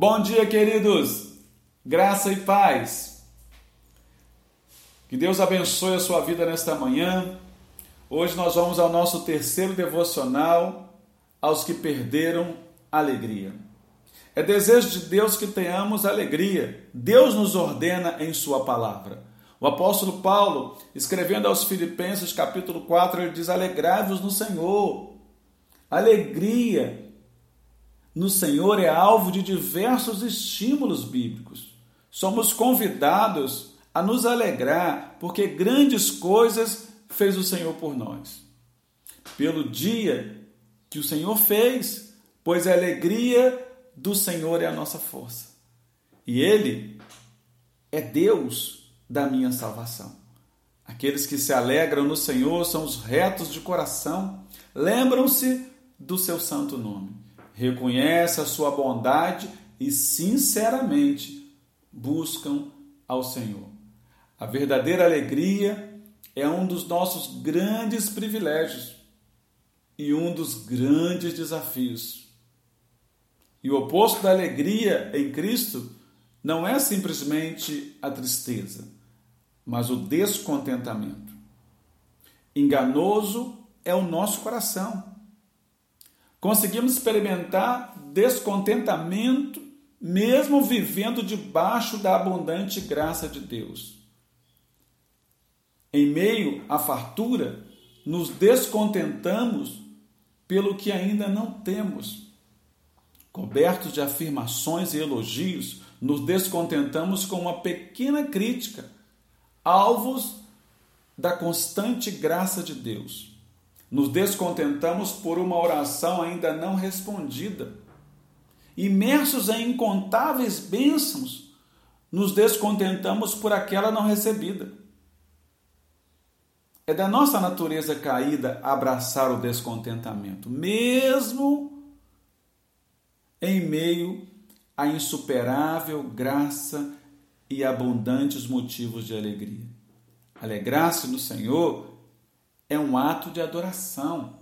Bom dia, queridos. Graça e paz. Que Deus abençoe a sua vida nesta manhã. Hoje nós vamos ao nosso terceiro devocional aos que perderam alegria. É desejo de Deus que tenhamos alegria. Deus nos ordena em sua palavra. O apóstolo Paulo, escrevendo aos Filipenses, capítulo 4, ele diz: Alegrai-vos no Senhor. Alegria no Senhor é alvo de diversos estímulos bíblicos. Somos convidados a nos alegrar, porque grandes coisas fez o Senhor por nós. Pelo dia que o Senhor fez, pois a alegria do Senhor é a nossa força. E Ele é Deus da minha salvação. Aqueles que se alegram no Senhor são os retos de coração, lembram-se do seu santo nome reconhece a sua bondade e sinceramente buscam ao Senhor. A verdadeira alegria é um dos nossos grandes privilégios e um dos grandes desafios. E o oposto da alegria em Cristo não é simplesmente a tristeza, mas o descontentamento. Enganoso é o nosso coração Conseguimos experimentar descontentamento mesmo vivendo debaixo da abundante graça de Deus. Em meio à fartura, nos descontentamos pelo que ainda não temos. Cobertos de afirmações e elogios, nos descontentamos com uma pequena crítica, alvos da constante graça de Deus. Nos descontentamos por uma oração ainda não respondida. Imersos em incontáveis bênçãos, nos descontentamos por aquela não recebida. É da nossa natureza caída abraçar o descontentamento, mesmo em meio à insuperável graça e abundantes motivos de alegria. Alegrar-se no Senhor é um ato de adoração.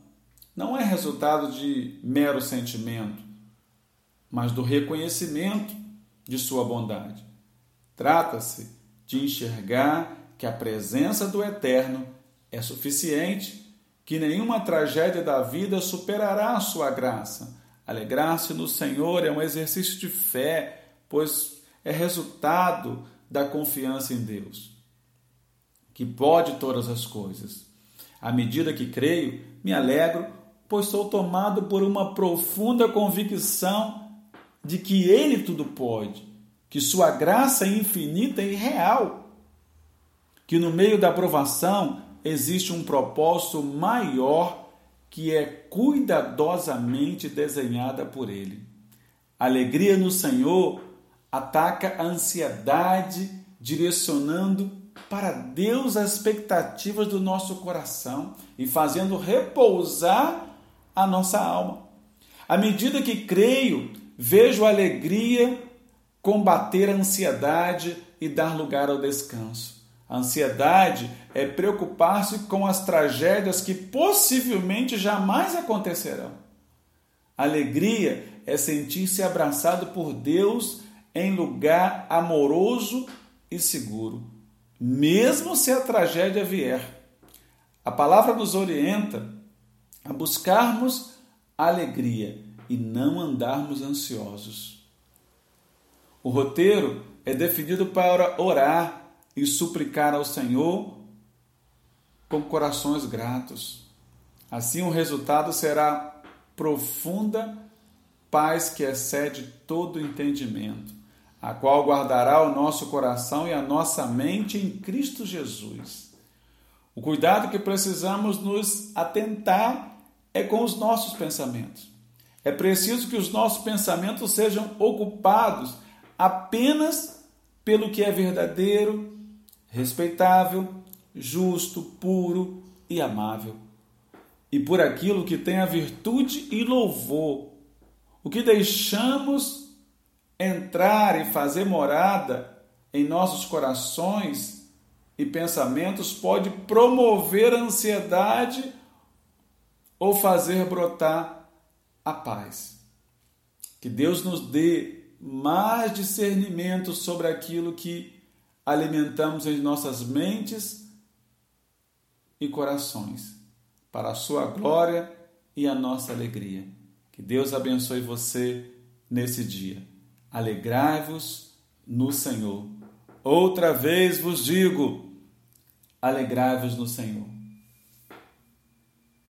Não é resultado de mero sentimento, mas do reconhecimento de sua bondade. Trata-se de enxergar que a presença do Eterno é suficiente, que nenhuma tragédia da vida superará a sua graça. Alegrar-se no Senhor é um exercício de fé, pois é resultado da confiança em Deus, que pode todas as coisas. À medida que creio, me alegro, pois sou tomado por uma profunda convicção de que Ele tudo pode, que Sua graça é infinita e real, que no meio da provação existe um propósito maior que é cuidadosamente desenhada por Ele. alegria no Senhor ataca a ansiedade, direcionando para Deus as expectativas do nosso coração e fazendo repousar a nossa alma. À medida que creio, vejo a alegria combater a ansiedade e dar lugar ao descanso. A ansiedade é preocupar-se com as tragédias que possivelmente jamais acontecerão. A alegria é sentir-se abraçado por Deus em lugar amoroso e seguro mesmo se a tragédia vier. A palavra nos orienta a buscarmos alegria e não andarmos ansiosos. O roteiro é definido para orar e suplicar ao Senhor com corações gratos. Assim, o resultado será profunda paz que excede todo entendimento a qual guardará o nosso coração e a nossa mente em Cristo Jesus. O cuidado que precisamos nos atentar é com os nossos pensamentos. É preciso que os nossos pensamentos sejam ocupados apenas pelo que é verdadeiro, respeitável, justo, puro e amável. E por aquilo que tem a virtude e louvor. O que deixamos entrar e fazer morada em nossos corações e pensamentos pode promover ansiedade ou fazer brotar a paz. Que Deus nos dê mais discernimento sobre aquilo que alimentamos em nossas mentes e corações, para a sua glória e a nossa alegria. Que Deus abençoe você nesse dia. Alegrai-vos no Senhor. Outra vez vos digo: alegrai-vos no Senhor.